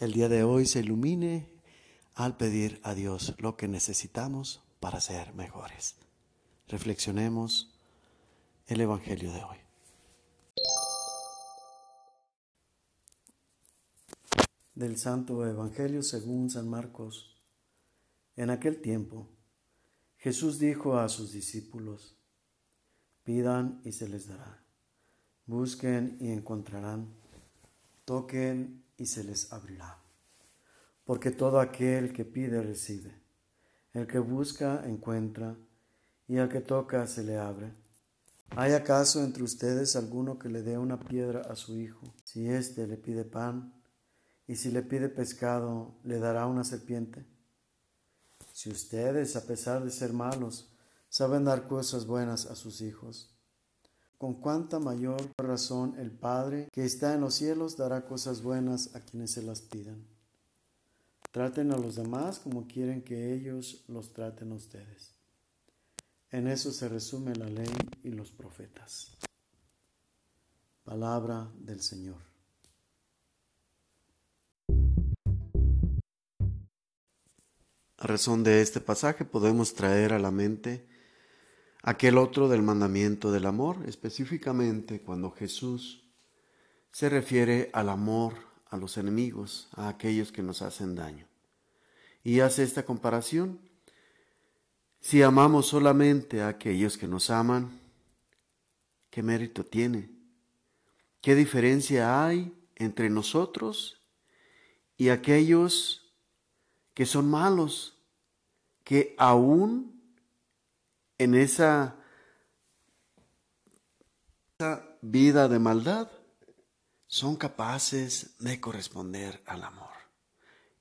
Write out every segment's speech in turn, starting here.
el día de hoy se ilumine al pedir a Dios lo que necesitamos para ser mejores. Reflexionemos el Evangelio de hoy. Del Santo Evangelio según San Marcos. En aquel tiempo, Jesús dijo a sus discípulos, pidan y se les dará, busquen y encontrarán, toquen y se les abrirá. Porque todo aquel que pide recibe, el que busca encuentra, y al que toca se le abre. ¿Hay acaso entre ustedes alguno que le dé una piedra a su hijo, si éste le pide pan, y si le pide pescado, le dará una serpiente? Si ustedes, a pesar de ser malos, saben dar cosas buenas a sus hijos, con cuánta mayor razón el Padre que está en los cielos dará cosas buenas a quienes se las pidan. Traten a los demás como quieren que ellos los traten a ustedes. En eso se resume la ley y los profetas. Palabra del Señor. A razón de este pasaje podemos traer a la mente aquel otro del mandamiento del amor, específicamente cuando Jesús se refiere al amor a los enemigos, a aquellos que nos hacen daño. Y hace esta comparación. Si amamos solamente a aquellos que nos aman, ¿qué mérito tiene? ¿Qué diferencia hay entre nosotros y aquellos que son malos, que aún en esa, vida de maldad son capaces de corresponder al amor.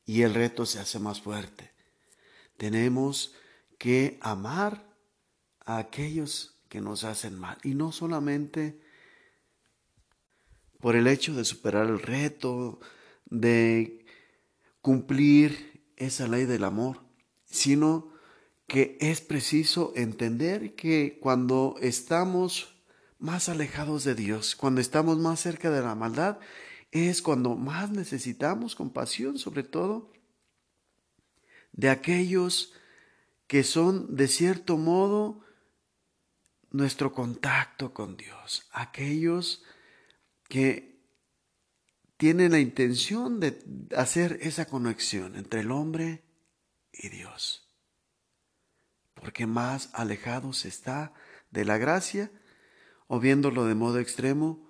Y el reto se hace más fuerte. Tenemos que amar a aquellos que nos hacen mal. Y no solamente por el hecho de superar el reto, de cumplir esa ley del amor, sino que es preciso entender que cuando estamos más alejados de Dios, cuando estamos más cerca de la maldad, es cuando más necesitamos compasión, sobre todo de aquellos que son de cierto modo nuestro contacto con Dios, aquellos que tienen la intención de hacer esa conexión entre el hombre y Dios porque más alejado se está de la gracia, o viéndolo de modo extremo,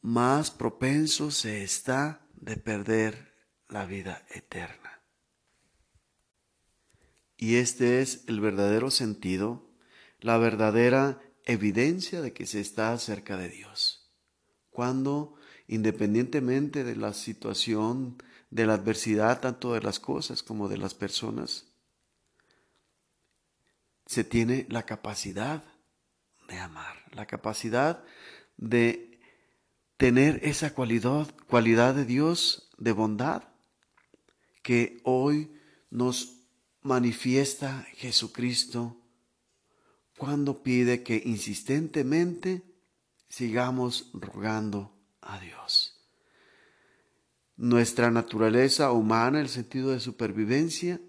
más propenso se está de perder la vida eterna. Y este es el verdadero sentido, la verdadera evidencia de que se está cerca de Dios. Cuando, independientemente de la situación, de la adversidad, tanto de las cosas como de las personas, se tiene la capacidad de amar, la capacidad de tener esa cualidad, cualidad de Dios de bondad que hoy nos manifiesta Jesucristo cuando pide que insistentemente sigamos rogando a Dios. Nuestra naturaleza humana, el sentido de supervivencia,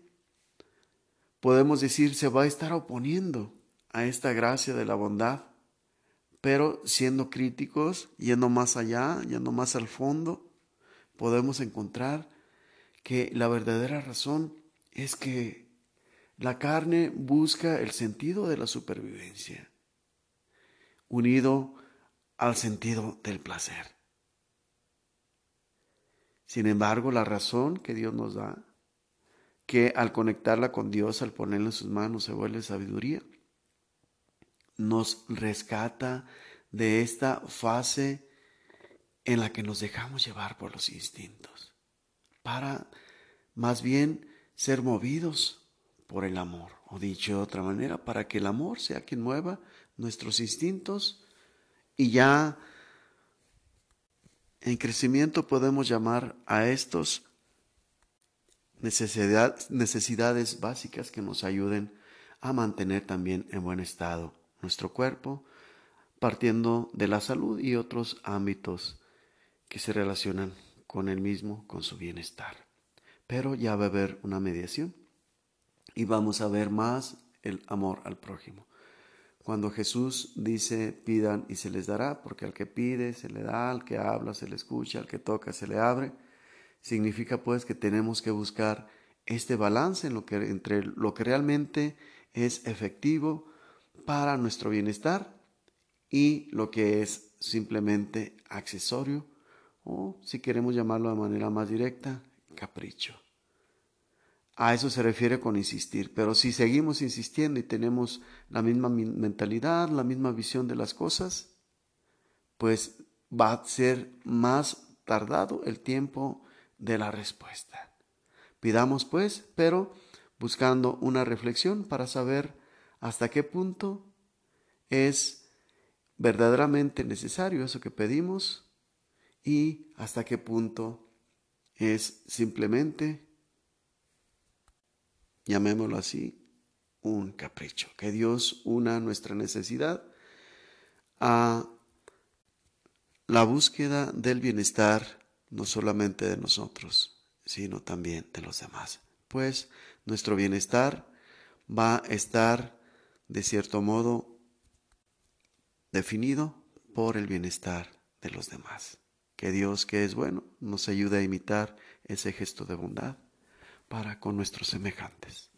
podemos decir, se va a estar oponiendo a esta gracia de la bondad, pero siendo críticos, yendo más allá, yendo más al fondo, podemos encontrar que la verdadera razón es que la carne busca el sentido de la supervivencia, unido al sentido del placer. Sin embargo, la razón que Dios nos da que al conectarla con Dios, al ponerla en sus manos, se vuelve sabiduría. Nos rescata de esta fase en la que nos dejamos llevar por los instintos, para más bien ser movidos por el amor, o dicho de otra manera, para que el amor sea quien mueva nuestros instintos y ya en crecimiento podemos llamar a estos necesidades básicas que nos ayuden a mantener también en buen estado nuestro cuerpo, partiendo de la salud y otros ámbitos que se relacionan con el mismo, con su bienestar. pero ya va a haber una mediación y vamos a ver más el amor al prójimo. Cuando Jesús dice pidan y se les dará, porque al que pide se le da, al que habla se le escucha, al que toca se le abre, significa pues que tenemos que buscar este balance en lo que, entre lo que realmente es efectivo para nuestro bienestar y lo que es simplemente accesorio o si queremos llamarlo de manera más directa, capricho. A eso se refiere con insistir, pero si seguimos insistiendo y tenemos la misma mentalidad, la misma visión de las cosas, pues va a ser más tardado el tiempo de la respuesta. Pidamos pues, pero buscando una reflexión para saber hasta qué punto es verdaderamente necesario eso que pedimos y hasta qué punto es simplemente llamémoslo así, un capricho. Que Dios una nuestra necesidad a la búsqueda del bienestar no solamente de nosotros, sino también de los demás. Pues nuestro bienestar va a estar, de cierto modo, definido por el bienestar de los demás. Que Dios, que es bueno, nos ayude a imitar ese gesto de bondad para con nuestros semejantes.